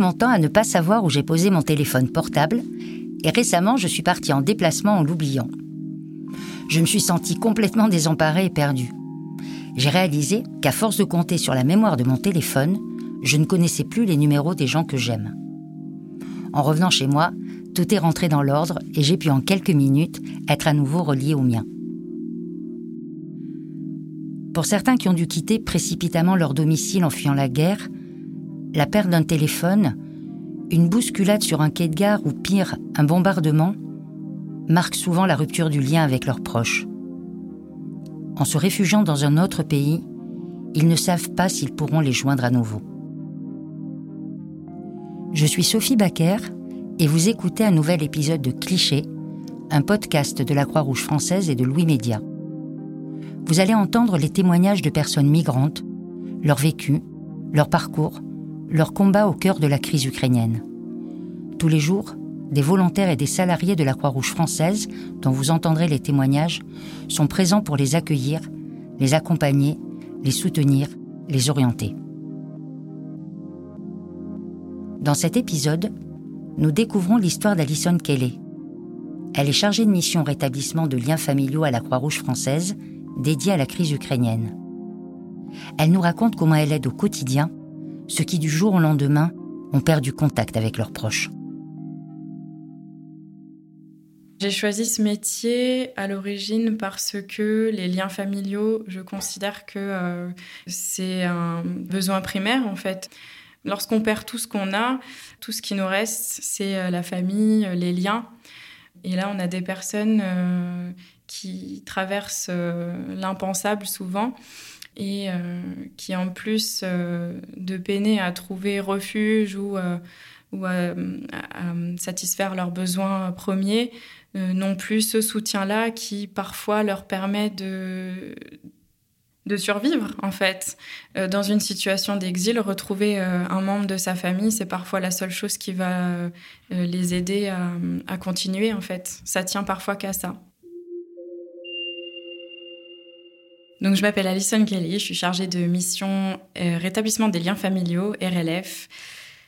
mon temps à ne pas savoir où j'ai posé mon téléphone portable et récemment je suis partie en déplacement en l'oubliant. Je me suis sentie complètement désemparée et perdue. J'ai réalisé qu'à force de compter sur la mémoire de mon téléphone, je ne connaissais plus les numéros des gens que j'aime. En revenant chez moi, tout est rentré dans l'ordre et j'ai pu en quelques minutes être à nouveau relié au mien. Pour certains qui ont dû quitter précipitamment leur domicile en fuyant la guerre, la perte d'un téléphone, une bousculade sur un quai de gare ou pire, un bombardement, marque souvent la rupture du lien avec leurs proches. En se réfugiant dans un autre pays, ils ne savent pas s'ils pourront les joindre à nouveau. Je suis Sophie Baker et vous écoutez un nouvel épisode de Cliché, un podcast de la Croix-Rouge française et de Louis Média. Vous allez entendre les témoignages de personnes migrantes, leur vécu, leur parcours, leur combat au cœur de la crise ukrainienne. Tous les jours, des volontaires et des salariés de la Croix-Rouge française, dont vous entendrez les témoignages, sont présents pour les accueillir, les accompagner, les soutenir, les orienter. Dans cet épisode, nous découvrons l'histoire d'Alison Kelly. Elle est chargée de mission rétablissement de liens familiaux à la Croix-Rouge française, dédiée à la crise ukrainienne. Elle nous raconte comment elle aide au quotidien ceux qui du jour au lendemain ont perdu contact avec leurs proches. J'ai choisi ce métier à l'origine parce que les liens familiaux, je considère que euh, c'est un besoin primaire en fait. Lorsqu'on perd tout ce qu'on a, tout ce qui nous reste, c'est euh, la famille, les liens. Et là, on a des personnes euh, qui traversent l'impensable souvent et qui, en plus de peiner à trouver refuge ou, ou à, satisfaire leurs besoins premiers, euh, non plus ce soutien-là qui parfois leur permet de, de survivre en fait. Euh, dans une situation d'exil, retrouver euh, un membre de sa famille, c'est parfois la seule chose qui va les aider à, à, continuer en fait. Ça tient parfois qu'à ça. Donc je m'appelle Alison Kelly, je suis chargée de mission rétablissement des liens familiaux, RLF,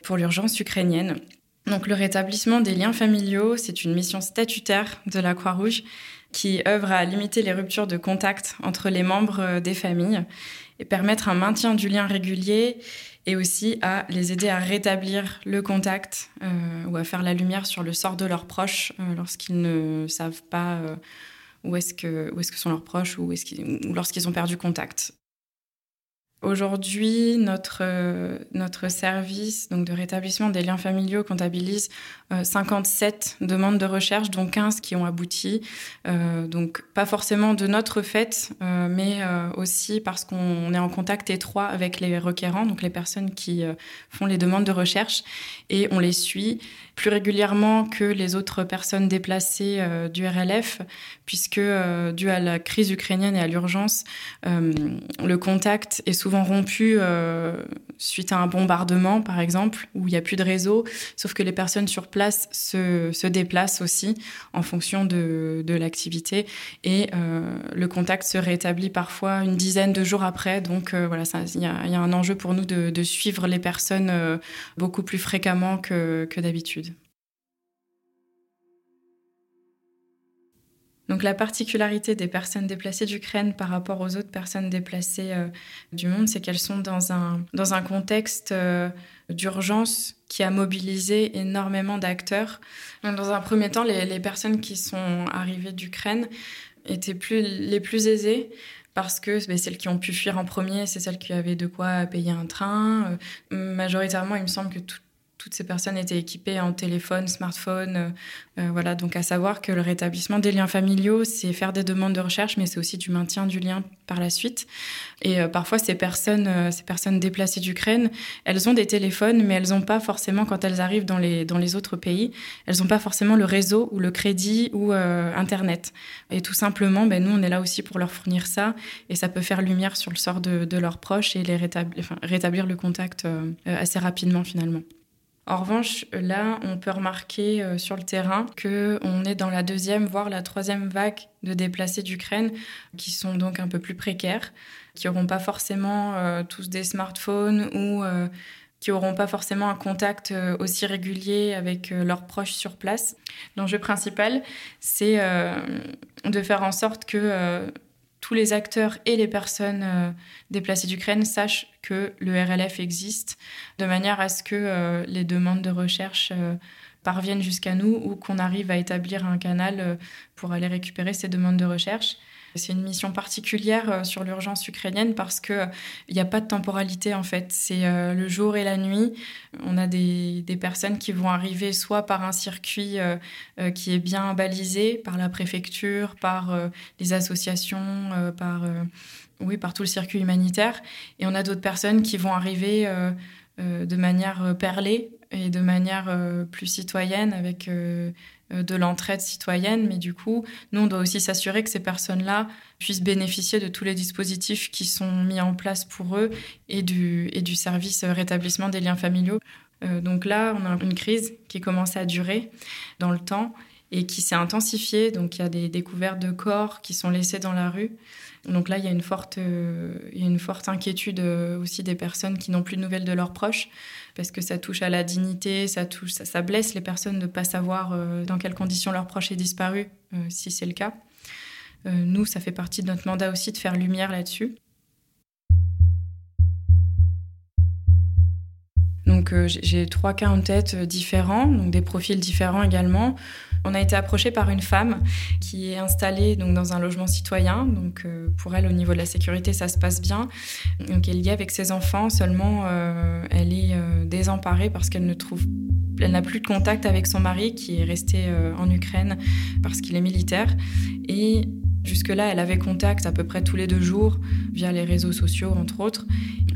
pour l'urgence ukrainienne. Donc le rétablissement des liens familiaux, c'est une mission statutaire de la Croix-Rouge qui œuvre à limiter les ruptures de contact entre les membres euh, des familles et permettre un maintien du lien régulier et aussi à les aider à rétablir le contact euh, ou à faire la lumière sur le sort de leurs proches euh, lorsqu'ils ne savent pas où est-ce que, est-ce que sont leurs proches ou, est-ce ou lorsqu'ils ont perdu contact. Aujourd'hui, notre, euh, notre service donc de rétablissement des liens familiaux comptabilise 57 euh, demandes de recherche, dont 15 qui ont abouti. Euh, donc pas forcément de notre fait, mais aussi parce qu'on est en contact étroit avec les requérants, donc les personnes qui font les demandes de recherche, et on les suit plus régulièrement que les autres personnes déplacées du RLF, puisque dû à la crise ukrainienne et à l'urgence, le contact est souvent rompu euh, suite à un bombardement, par exemple, où il n'y a plus de réseau, sauf que les personnes sur place se, se déplacent aussi en fonction de, de l'activité et euh, le contact se rétablit parfois une dizaine de jours après. Donc euh, voilà, il y, y, a un enjeu pour nous de, de suivre les personnes beaucoup plus fréquemment que, que d'habitude. Donc la particularité des personnes déplacées d'Ukraine par rapport aux autres personnes déplacées euh, du monde, c'est qu'elles sont dans un, dans un contexte euh, d'urgence qui a mobilisé énormément d'acteurs. Dans un premier temps, les, les personnes qui sont arrivées d'Ukraine étaient plus, les plus aisées parce que celles qui ont pu fuir en premier, c'est celles qui avaient de quoi payer un train. Euh, majoritairement, il me semble que tout, toutes ces personnes étaient équipées en téléphone, smartphone. Euh, euh, voilà, donc à savoir que le rétablissement des liens familiaux, c'est faire des demandes de recherche, mais c'est aussi du maintien du lien par la suite. Et euh, parfois, ces personnes, ces personnes déplacées d'Ukraine, elles ont des téléphones, mais elles n'ont pas forcément, quand elles arrivent dans les, dans les autres pays, elles n'ont pas forcément le réseau ou le crédit ou Internet. Et tout simplement, ben, nous, on est là aussi pour leur fournir ça, et ça peut faire lumière sur le sort de, leurs proches et les rétablir le contact assez rapidement finalement. En revanche, là, on peut remarquer euh, sur le terrain que on est dans la deuxième, voire la troisième vague de déplacés d'Ukraine, qui sont donc un peu plus précaires, qui n'auront pas forcément euh, tous des smartphones ou euh, qui n'auront pas forcément un contact aussi régulier avec leurs proches sur place. L'enjeu principal, c'est de faire en sorte que tous les acteurs et les personnes déplacées d'Ukraine sachent que le RLF existe, de manière à ce que les demandes de recherche parviennent jusqu'à nous ou qu'on arrive à établir un canal euh, pour aller récupérer ces demandes de recherche. C'est une mission particulière euh, sur l'urgence ukrainienne parce qu'il n'y a pas de temporalité en fait. C'est euh, le jour et la nuit. On a des, personnes qui vont arriver soit par un circuit qui est bien balisé par la préfecture, par les associations, par, oui, par tout le circuit humanitaire. Et on a d'autres personnes qui vont arriver de manière perlée et de manière euh, plus citoyenne avec euh, euh, de l'entraide citoyenne. Mais du coup, nous, on doit aussi s'assurer que ces personnes-là puissent bénéficier de tous les dispositifs qui sont mis en place pour eux et du, et du service rétablissement des liens familiaux. donc là, on a une crise qui commence à durer dans le temps et qui s'est intensifiée. Donc il y a des découvertes de corps qui sont laissés dans la rue. Donc là, il y a une forte, a une forte inquiétude aussi des personnes qui n'ont plus de nouvelles de leurs proches parce que ça touche à la dignité, ça, touche, ça, blesse les personnes de ne pas savoir euh, dans quelles conditions leur proche est disparu, euh, si c'est le cas. Euh, nous, ça fait partie de notre mandat aussi de faire lumière là-dessus. Donc j'ai trois cas en tête différents, donc des profils différents également. On a été approché par une femme qui est installée donc dans un logement citoyen. Donc euh, pour elle, au niveau de la sécurité, ça se passe bien. Donc elle y est avec ses enfants. Seulement, euh, elle est euh, désemparée parce qu'elle ne trouve, elle n'a plus de contact avec son mari qui est resté en Ukraine parce qu'il est militaire et Jusque-là, elle avait contact à peu près tous les deux jours via les réseaux sociaux, entre autres.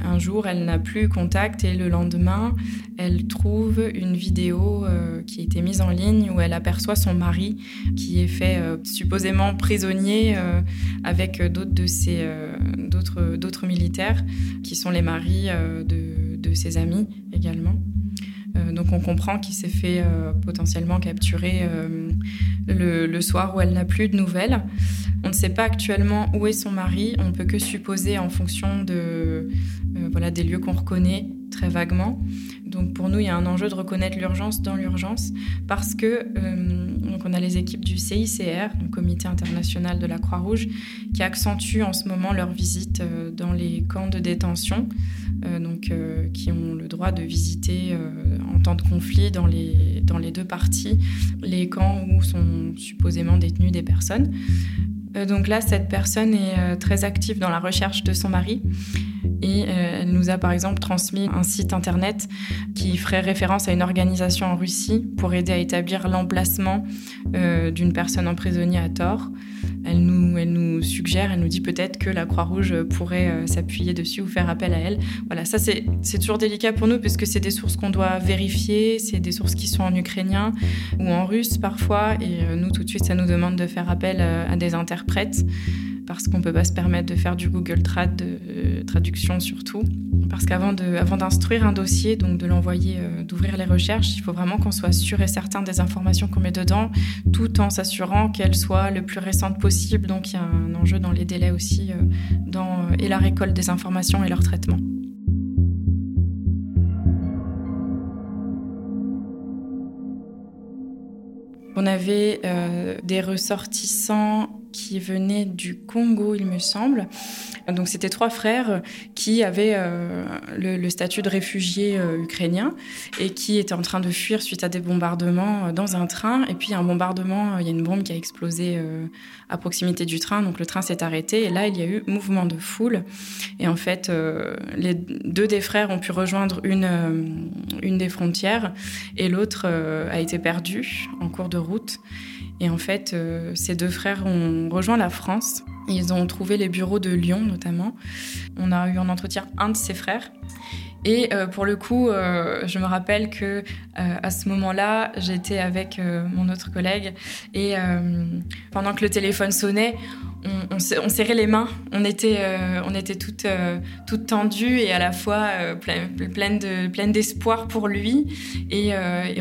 Un jour, elle n'a plus contact et le lendemain, elle trouve une vidéo euh, qui a été mise en ligne où elle aperçoit son mari qui est fait euh, supposément prisonnier euh, avec d'autres de ses d'autres militaires qui sont les maris de, de ses amis également. Donc on comprend qu'il s'est fait potentiellement capturer le, le, soir où elle n'a plus de nouvelles. On ne sait pas actuellement où est son mari, on peut que supposer en fonction de, euh, voilà, des lieux qu'on reconnaît très vaguement. Donc pour nous, il y a un enjeu de reconnaître l'urgence dans l'urgence parce que euh, donc on a les équipes du CICR, le Comité international de la Croix-Rouge, qui accentuent en ce moment leur visite euh, dans les camps de détention, donc qui ont le droit de visiter en temps de conflit dans les, dans les deux parties les camps où sont supposément détenues des personnes. Euh, donc là, cette personne est euh, très active dans la recherche de son mari et euh, elle nous a par exemple transmis un site internet qui ferait référence à une organisation en Russie pour aider à établir l'emplacement d'une personne emprisonnée à tort. Elle nous, suggère, elle nous dit peut-être que la Croix-Rouge pourrait s'appuyer dessus ou faire appel à elle. Voilà, ça c'est toujours délicat pour nous puisque c'est des sources qu'on doit vérifier, c'est des sources qui sont en ukrainien ou en russe parfois et nous tout de suite ça nous demande de faire appel à des interprètes parce qu'on ne peut pas se permettre de faire du Google Trad, de euh, traduction surtout. Parce qu'avant d'instruire un dossier, donc de l'envoyer, euh, d'ouvrir les recherches, il faut vraiment qu'on soit sûr et certain des informations qu'on met dedans, tout en s'assurant qu'elles soient le plus récentes possible. Donc il y a un enjeu dans les délais aussi, euh, dans, et la récolte des informations et leur traitement. On avait des ressortissants qui venaient du Congo, il me semble. Donc c'était trois frères qui avaient euh, le, statut de réfugiés euh, ukrainiens et qui étaient en train de fuir suite à des bombardements euh, dans un train. Et puis un bombardement, il y a une bombe qui a explosé à proximité du train, donc le train s'est arrêté. Et là, il y a eu mouvement de foule. Et en fait, les deux des frères ont pu rejoindre une, une des frontières et l'autre a été perdu en cours de route. Et en fait, euh, ces deux frères ont rejoint la France. Ils ont trouvé les bureaux de Lyon notamment. On a eu en entretien un de ses frères. Et euh, pour le coup, euh, je me rappelle que à ce moment-là, j'étais avec mon autre collègue et pendant que le téléphone sonnait, on, serrait les mains, on était, euh, on était toutes, euh, toutes tendues et à la fois euh, pleines de, d'espoir pour lui. Et,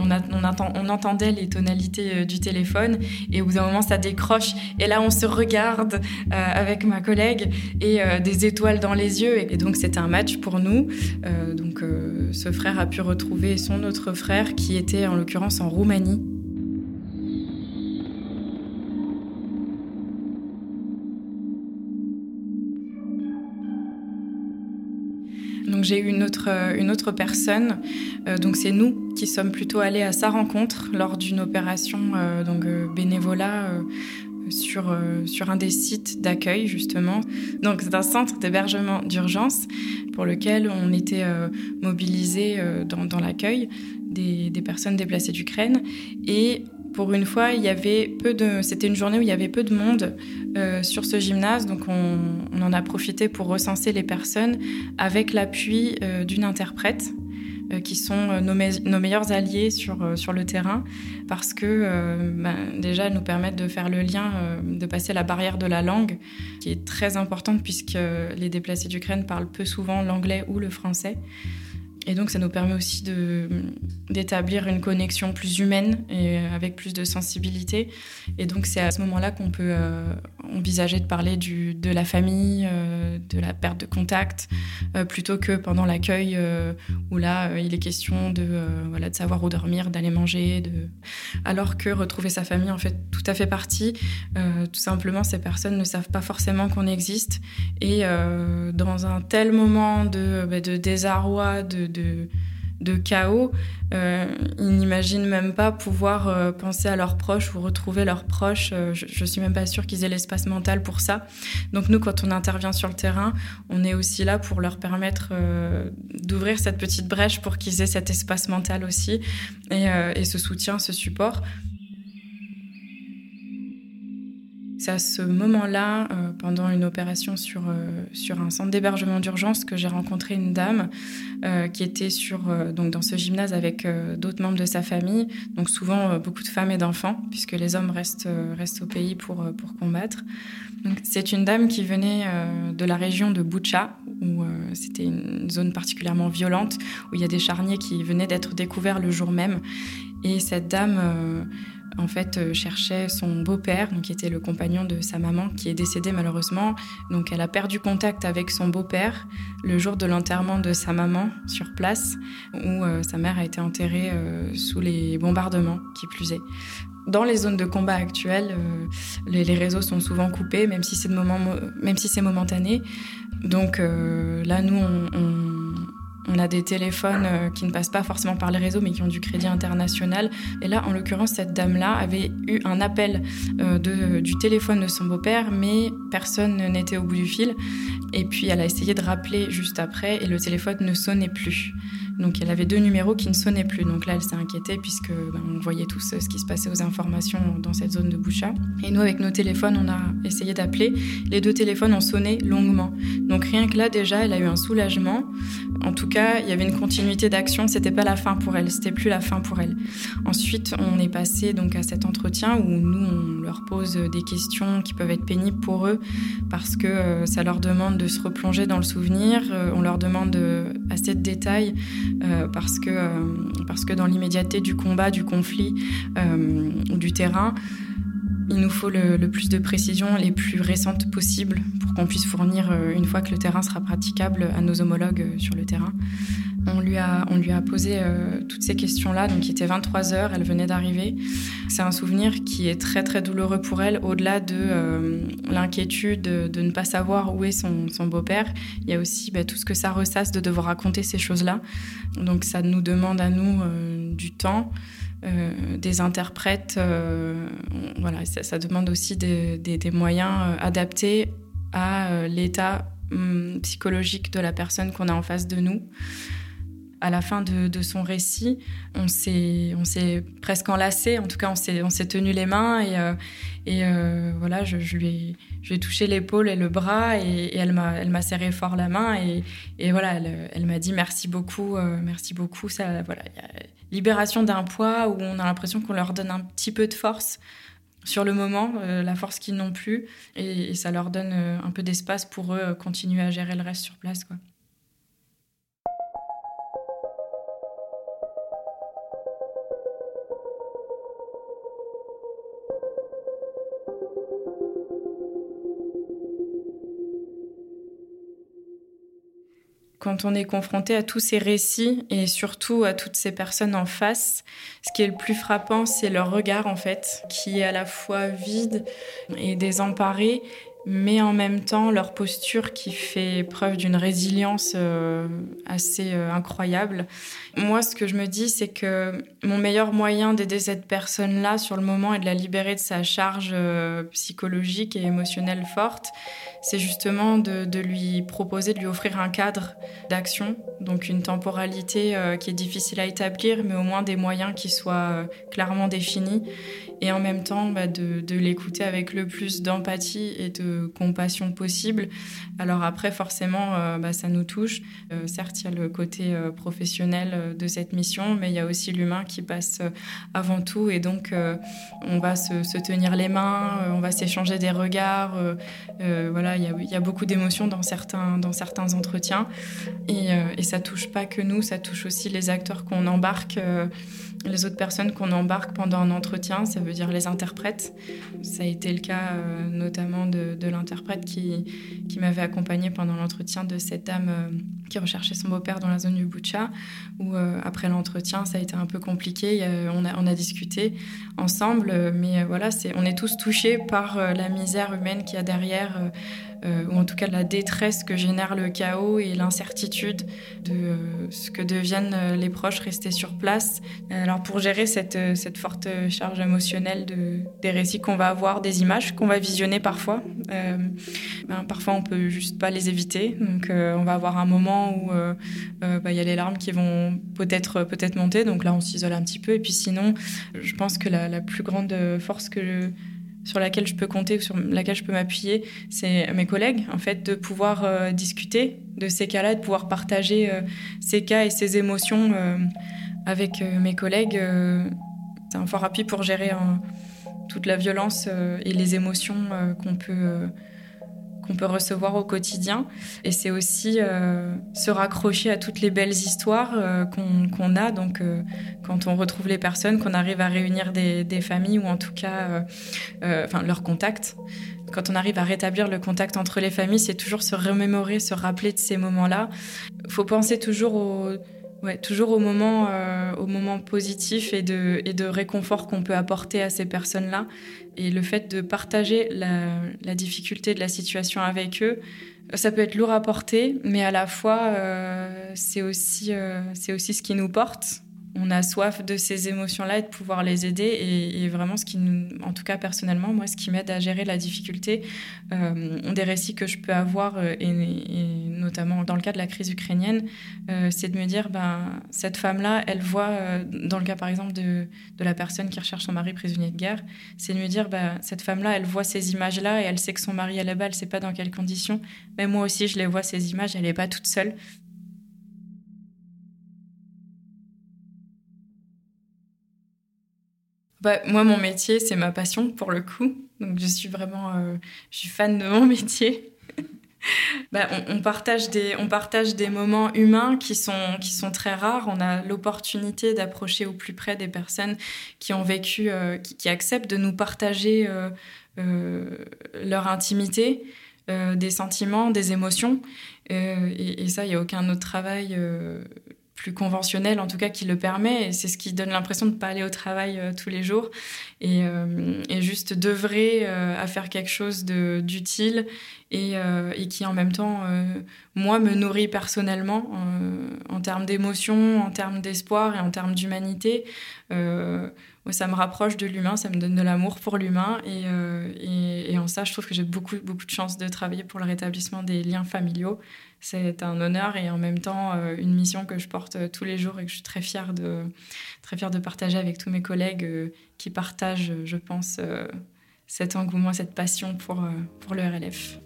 on, on, entendait les tonalités du téléphone et au bout d'un moment ça décroche. Et là on se regarde avec ma collègue et des étoiles dans les yeux. Et, donc c'était un match pour nous. donc ce frère a pu retrouver son autre frère qui était en l'occurrence en Roumanie. J'ai eu une autre, personne, euh, donc c'est nous qui sommes plutôt allés à sa rencontre lors d'une opération euh, donc euh, bénévolat sur, un des sites d'accueil justement. Donc c'est un centre d'hébergement d'urgence pour lequel on était mobilisés dans, dans l'accueil des, des, personnes déplacées d'Ukraine et pour une fois, il y avait peu de. C'était une journée où il y avait peu de monde euh, sur ce gymnase, donc on, en a profité pour recenser les personnes avec l'appui euh, d'une interprète. Euh, qui sont nos, meilleurs alliés sur, sur le terrain parce que ben, déjà elles nous permettent de faire le lien, de passer la barrière de la langue qui est très importante puisque les déplacés d'Ukraine parlent peu souvent l'anglais ou le français. Et donc, ça nous permet aussi d'établir une connexion plus humaine et avec plus de sensibilité. Et donc, c'est à ce moment-là qu'on peut euh, envisager de parler du, de la famille, euh, de la perte de contact, euh, plutôt que pendant l'accueil où là, il est question de, voilà, de savoir où dormir, d'aller manger. De... Alors que retrouver sa famille en fait tout à fait partie. tout simplement, ces personnes ne savent pas forcément qu'on existe. Et dans un tel moment de, bah, de désarroi, de, chaos, euh, ils n'imaginent même pas pouvoir euh, penser à leurs proches ou retrouver leurs proches. Euh, je, ne suis même pas sûre qu'ils aient l'espace mental pour ça. Donc nous, quand on intervient sur le terrain, on est aussi là pour leur permettre d'ouvrir cette petite brèche pour qu'ils aient cet espace mental aussi et ce soutien, ce support. C'est à ce moment-là, euh, pendant une opération sur, euh, sur un centre d'hébergement d'urgence, que j'ai rencontré une dame euh, qui était sur, donc dans ce gymnase avec d'autres membres de sa famille, donc souvent beaucoup de femmes et d'enfants, puisque les hommes restent, restent au pays pour, pour combattre. C'est une dame qui venait de la région de Boucha, où c'était une zone particulièrement violente, où il y a des charniers qui venaient d'être découverts le jour même. Et cette dame en fait, euh, cherchait son beau-père, qui était le compagnon de sa maman, qui est décédé malheureusement. Donc, elle a perdu contact avec son beau-père le jour de l'enterrement de sa maman sur place, où euh, sa mère a été enterrée euh, sous les bombardements, qui plus est. Dans les zones de combat actuelles, les, réseaux sont souvent coupés, même si c'est si momentané. Donc là, nous, on a des téléphones euh, qui ne passent pas forcément par les réseaux, mais qui ont du crédit international. Et là, en l'occurrence, cette dame-là avait eu un appel euh, du téléphone de son beau-père, mais personne n'était au bout du fil. Et puis, elle a essayé de rappeler juste après, et le téléphone ne sonnait plus. Donc elle avait deux numéros qui ne sonnaient plus. Donc là, elle s'est inquiétée puisque ben, on voyait tous ce qui se passait aux informations dans cette zone de Boucha. Et nous, avec nos téléphones, on a essayé d'appeler. Les deux téléphones ont sonné longuement. Donc rien que là, déjà, elle a eu un soulagement. En tout cas, il y avait une continuité d'action. C'était pas la fin pour elle. C'était plus la fin pour elle. Ensuite, on est passé donc à cet entretien où nous, on leur pose des questions qui peuvent être pénibles pour eux parce que euh, ça leur demande de se replonger dans le souvenir. Euh, on leur demande euh, assez de détails euh, parce, que, euh, parce que dans l'immédiateté du combat, du conflit euh, ou du terrain, il nous faut le, plus de précisions les plus récentes possibles pour qu'on puisse fournir, une fois que le terrain sera praticable, à nos homologues sur le terrain. On lui a, on lui a posé euh, toutes ces questions-là, donc il était 23 heures, elle venait d'arriver. C'est un souvenir qui est très très douloureux pour elle, au-delà de euh, l'inquiétude de, ne pas savoir où est son, beau-père. Il y a aussi bah, tout ce que ça ressasse de devoir raconter ces choses-là. Donc ça nous demande à nous euh, du temps. Des interprètes, voilà, ça, demande aussi des, moyens adaptés à l'état hum, psychologique de la personne qu'on a en face de nous à la fin de, son récit, on s'est, presque enlacé. En tout cas, on s'est, tenu les mains et, euh, et euh, voilà, je, lui ai, touché l'épaule et le bras et, elle m'a, serré fort la main et, voilà, elle, m'a dit merci beaucoup, euh, merci beaucoup. Ça, voilà, y a libération d'un poids où on a l'impression qu'on leur donne un petit peu de force sur le moment, la force qu'ils n'ont plus, et, et ça leur donne un peu d'espace pour eux continuer à gérer le reste sur place, quoi. Quand on est confronté à tous ces récits et surtout à toutes ces personnes en face, ce qui est le plus frappant, c'est leur regard en fait, qui est à la fois vide et désemparé, mais en même temps leur posture qui fait preuve d'une résilience euh, assez euh, incroyable. Moi, ce que je me dis, c'est que mon meilleur moyen d'aider cette personne-là sur le moment et de la libérer de sa charge euh, psychologique et émotionnelle forte, c'est justement de, lui proposer, de lui offrir un cadre d'action, donc une temporalité qui est difficile à établir, mais au moins des moyens qui soient clairement définis et en même temps bah, de l'écouter avec le plus d'empathie et de compassion possible. Alors après, forcément, euh, bah, ça nous touche. Euh, certes, il y a le côté euh, professionnel de cette mission, mais il y a aussi l'humain qui passe avant tout. Et donc, on va se, tenir les mains, on va s'échanger des regards. voilà, il y, a, il y, a, beaucoup d'émotions dans certains, dans certains entretiens. Et, et ça touche pas que nous, ça touche aussi les acteurs qu'on embarque les autres personnes qu'on embarque pendant un entretien, ça veut dire les interprètes. Ça a été le cas euh, notamment de, l'interprète qui, m'avait accompagné pendant l'entretien de cette dame euh, qui recherchait son beau-père dans la zone du Boucha, où euh, après l'entretien, ça a été un peu compliqué. on, a, discuté ensemble, mais voilà, on est tous touchés par la misère humaine qu'il y a derrière euh, ou en tout cas la détresse que génère le chaos et l'incertitude de euh, ce que deviennent euh, les proches restés sur place. Alors pour gérer cette, cette forte charge émotionnelle de, des récits qu'on va avoir, des images qu'on va visionner parfois, ben, parfois on peut juste pas les éviter. Donc on va avoir un moment où bah, il y a les larmes qui vont peut-être peut-être monter. Donc là on s'isole un petit peu. Et puis sinon, je pense que la, la plus grande force que sur laquelle je peux compter, sur laquelle je peux m'appuyer, c'est mes collègues, en fait, de pouvoir euh, discuter de ces cas-là, de pouvoir partager euh, ces cas et ces émotions euh, avec mes collègues. c'est un fort appui pour gérer toute la violence et les émotions qu'on peut qu'on peut recevoir au quotidien. Et c'est aussi euh, se raccrocher à toutes les belles histoires euh, qu'on a. Donc, euh, quand on retrouve les personnes, qu'on arrive à réunir des, familles ou en tout cas, enfin, leurs contacts. Quand on arrive à rétablir le contact entre les familles, c'est toujours se remémorer, se rappeler de ces moments-là. Il faut penser toujours au Ouais, toujours au moment, euh, au moment positif et de, et de réconfort qu'on peut apporter à ces personnes-là. Et le fait de partager la, la, difficulté de la situation avec eux, ça peut être lourd à porter, mais à la fois, euh, c'est aussi, euh, c'est aussi ce qui nous porte on a soif de ces émotions-là et de pouvoir les aider. Et, vraiment, ce qui nous, en tout cas personnellement, moi, ce qui m'aide à gérer la difficulté, euh, des récits que je peux avoir, euh, et, notamment dans le cas de la crise ukrainienne, euh, c'est de me dire, ben, cette femme-là, elle voit, dans le cas par exemple de, la personne qui recherche son mari prisonnier de guerre, c'est de me dire, ben, cette femme-là, elle voit ces images-là et elle sait que son mari est là-bas, elle ne sait pas dans quelles conditions. Mais moi aussi, je les vois, ces images, elle n'est pas toute seule. Bah, moi, mon métier, c'est ma passion pour le coup. Donc, je suis vraiment, euh, je suis fan de mon métier. bah, on, partage des, on partage des moments humains qui sont, qui sont très rares. On a l'opportunité d'approcher au plus près des personnes qui ont vécu, euh, qui, acceptent de nous partager euh, leur intimité, des sentiments, des émotions. Et, et, ça, il n'y a aucun autre travail plus conventionnel, en tout cas, qui le permet. Et c'est ce qui donne l'impression de ne pas aller au travail euh, tous les jours et, euh, et juste d'œuvrer euh, à faire quelque chose d'utile et, et, qui, en même temps, moi, me nourrit personnellement en termes d'émotion, en termes d'espoir et en termes d'humanité. Ça me rapproche de l'humain, ça me donne de l'amour pour l'humain. Et, et, en ça, je trouve que j'ai beaucoup, beaucoup de chance de travailler pour le rétablissement des liens familiaux c'est un honneur et en même temps euh, une mission que je porte euh, tous les jours et que je suis très fière de, très fière de partager avec tous mes collègues euh, qui partagent, je pense, cet engouement, cette passion pour, pour le RLF.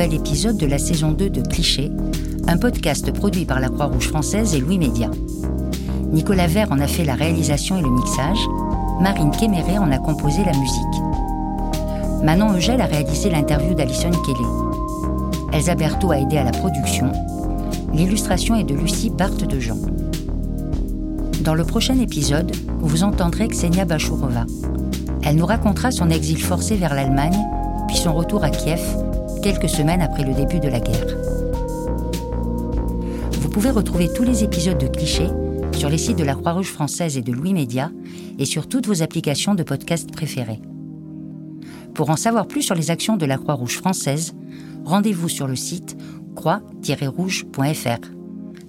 Nouvel épisode de la saison 2 de Cliché, un podcast produit par la Croix-Rouge française et Louis Média. Nicolas Vert en a fait la réalisation et le mixage, Marine Kéméré en a composé la musique. Manon Eugel a réalisé l'interview d'Alison Kelly. Elsa Berthaud a aidé à la production. L'illustration est de Lucie Barthes de Jean. Dans le prochain épisode, vous entendrez Ksenia Bachourova. Elle nous racontera son exil forcé vers l'Allemagne, puis son retour à Kiev, quelques semaines après le début de la guerre. Vous pouvez retrouver tous les épisodes de Clichés sur les sites de la Croix-Rouge française et de Louis Média et sur toutes vos applications de podcast préférées. Pour en savoir plus sur les actions de la Croix-Rouge française, rendez-vous sur le site croix-rouge.fr.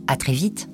À très vite!